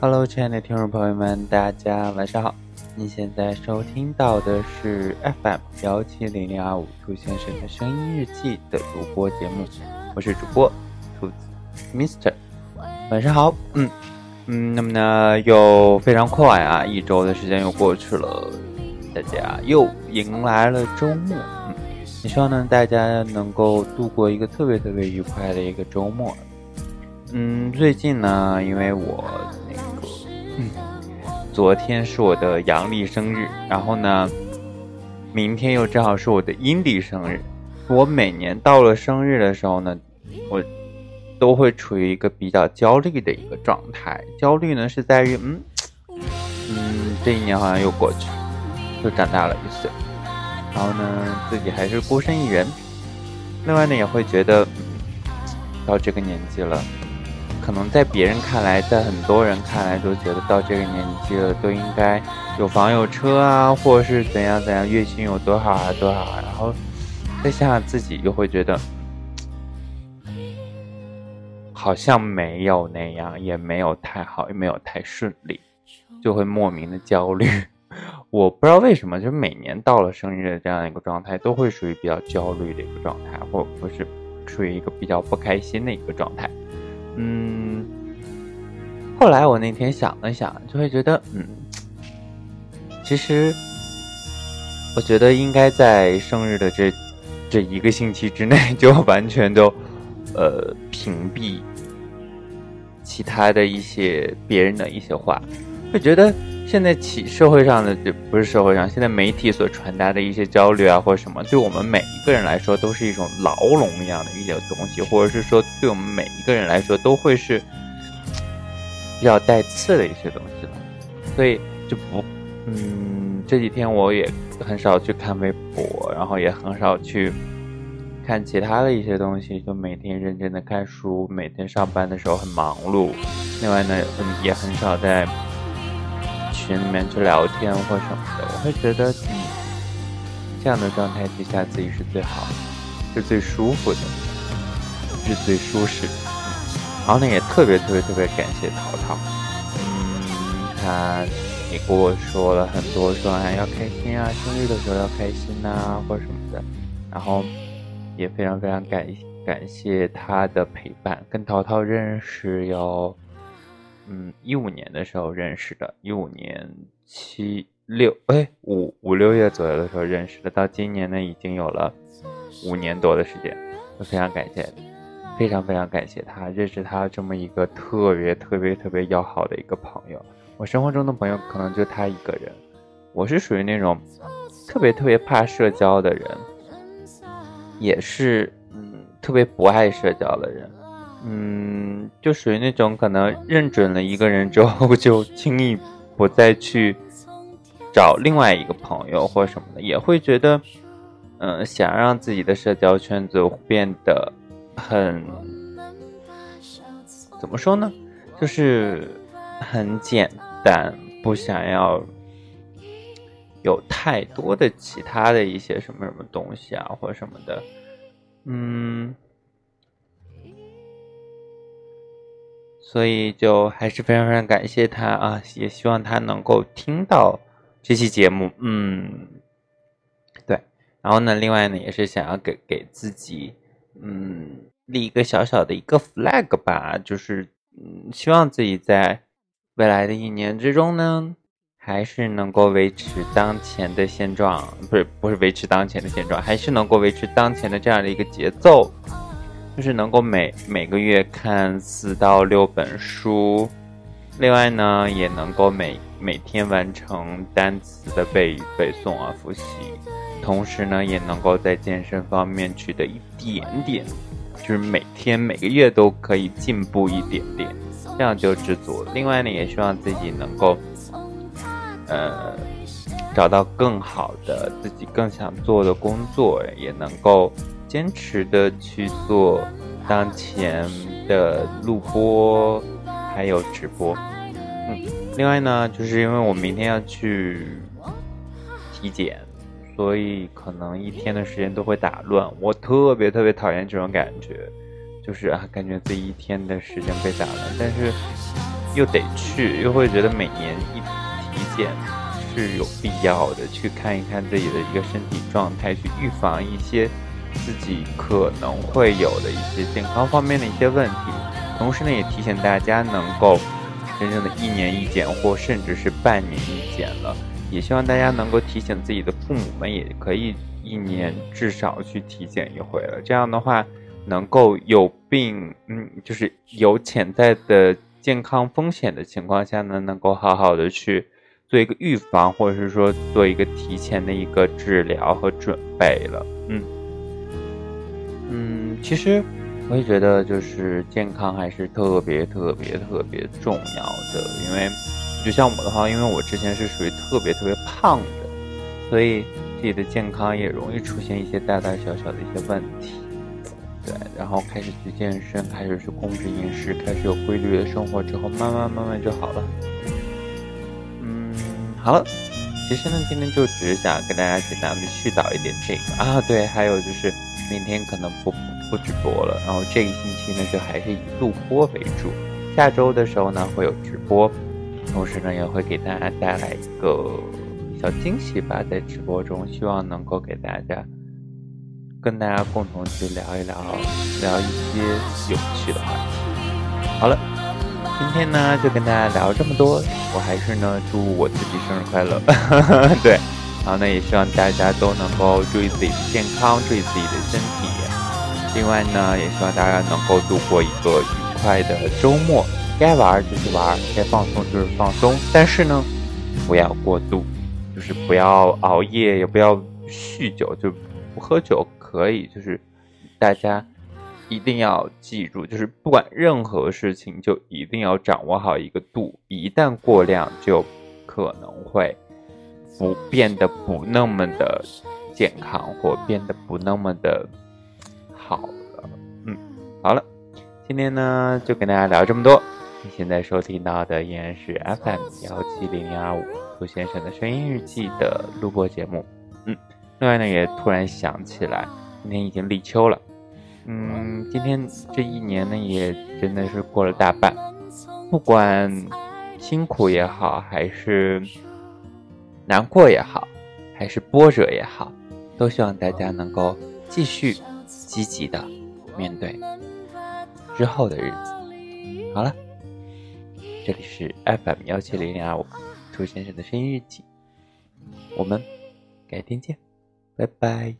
Hello，亲爱的听众朋友们，大家晚上好。你现在收听到的是 FM 幺七零零二五兔先生的声音日记的主播节目，我是主播兔子 Mister。晚上好，嗯嗯，那么呢，又非常快啊，一周的时间又过去了，大家又迎来了周末，嗯，也希望呢大家能够度过一个特别特别愉快的一个周末。嗯，最近呢，因为我那个，嗯。昨天是我的阳历生日，然后呢，明天又正好是我的阴历生日。我每年到了生日的时候呢，我都会处于一个比较焦虑的一个状态。焦虑呢是在于，嗯嗯，这一年好像又过去了，又长大了一岁，然后呢，自己还是孤身一人。另外呢，也会觉得到这个年纪了。可能在别人看来，在很多人看来，都觉得到这个年纪了，都应该有房有车啊，或者是怎样怎样，月薪有多少啊多少。然后再想想自己，又会觉得好像没有那样，也没有太好，也没有太顺利，就会莫名的焦虑。我不知道为什么，就是每年到了生日的这样一个状态，都会属于比较焦虑的一个状态，或者不是处于一个比较不开心的一个状态。嗯，后来我那天想了想，就会觉得，嗯，其实我觉得应该在生日的这这一个星期之内，就完全都呃屏蔽其他的一些别人的一些话，会觉得现在起社会上的就不是社会上，现在媒体所传达的一些焦虑啊或者什么，对我们每一个人来说都是一种牢笼一样的一些东西，或者是说。对我们每一个人来说，都会是比较带刺的一些东西了，所以就不，嗯，这几天我也很少去看微博，然后也很少去看其他的一些东西，就每天认真的看书，每天上班的时候很忙碌，另外呢，嗯，也很少在群里面去聊天或什么的，我会觉得，嗯，这样的状态之下，自己是最好，是最舒服的。是最舒适的，然后呢，也特别特别特别感谢淘淘，嗯，他也跟我说了很多，说哎要开心啊，生日的时候要开心呐，或者什么的，然后也非常非常感感谢他的陪伴，跟淘淘认识有，嗯，一五年的时候认识的，一五年七六哎五五六月左右的时候认识的，到今年呢已经有了五年多的时间，非常感谢。非常非常感谢他，认识他这么一个特别特别特别要好的一个朋友。我生活中的朋友可能就他一个人。我是属于那种特别特别怕社交的人，也是嗯特别不爱社交的人。嗯，就属于那种可能认准了一个人之后，就轻易不再去找另外一个朋友或什么的，也会觉得嗯想让自己的社交圈子变得。很怎么说呢？就是很简单，不想要有太多的其他的一些什么什么东西啊，或者什么的。嗯，所以就还是非常非常感谢他啊，也希望他能够听到这期节目。嗯，对。然后呢，另外呢，也是想要给给自己。嗯，立一个小小的一个 flag 吧，就是嗯，希望自己在未来的一年之中呢，还是能够维持当前的现状，不是不是维持当前的现状，还是能够维持当前的这样的一个节奏，就是能够每每个月看四到六本书，另外呢，也能够每每天完成单词的背背诵啊复习。同时呢，也能够在健身方面取得一点点，就是每天每个月都可以进步一点点，这样就知足了。另外呢，也希望自己能够，呃，找到更好的自己更想做的工作，也能够坚持的去做当前的录播还有直播。嗯，另外呢，就是因为我明天要去体检。所以可能一天的时间都会打乱。我特别特别讨厌这种感觉，就是啊，感觉自己一天的时间被打乱，但是又得去，又会觉得每年一体检是有必要的，去看一看自己的一个身体状态，去预防一些自己可能会有的一些健康方面的一些问题。同时呢，也提醒大家能够真正的一年一检，或甚至是半年一检了。也希望大家能够提醒自己的父母们，也可以一年至少去体检一回了。这样的话，能够有病，嗯，就是有潜在的健康风险的情况下呢，能够好好的去做一个预防，或者是说做一个提前的一个治疗和准备了。嗯，其实我也觉得，就是健康还是特别特别特别重要的，因为。就像我的话，因为我之前是属于特别特别胖的，所以自己的健康也容易出现一些大大小小的一些问题。对，然后开始去健身，开始去控制饮食，开始有规律的生活之后，慢慢慢慢就好了。嗯，好了，其实呢，今天就只是想跟大家简单的絮叨一点这个啊，对，还有就是明天可能不不直播了，然后这个星期呢，就还是以录播为主，下周的时候呢会有直播。同时呢，也会给大家带来一个小惊喜吧，在直播中，希望能够给大家跟大家共同去聊一聊，聊一些有趣的话题。好了，今天呢就跟大家聊这么多，我还是呢祝我自己生日快乐，对，然后呢也希望大家都能够注意自己的健康，注意自己的身体。另外呢，也希望大家能够度过一个愉快的周末。该玩就去玩，该放松就是放松，但是呢，不要过度，就是不要熬夜，也不要酗酒，就不喝酒可以，就是大家一定要记住，就是不管任何事情，就一定要掌握好一个度，一旦过量，就可能会不变得不那么的健康，或变得不那么的好了。嗯，好了，今天呢就跟大家聊这么多。你现在收听到的依然是 FM 幺七零零二五兔先生的声音日记的录播节目。嗯，另外呢，也突然想起来，今天已经立秋了。嗯，今天这一年呢，也真的是过了大半。不管辛苦也好，还是难过也好，还是波折也好，都希望大家能够继续积极的面对之后的日子。好了。这里是 FM 幺七零零二五兔先生的声音日记，我们改天见，拜拜。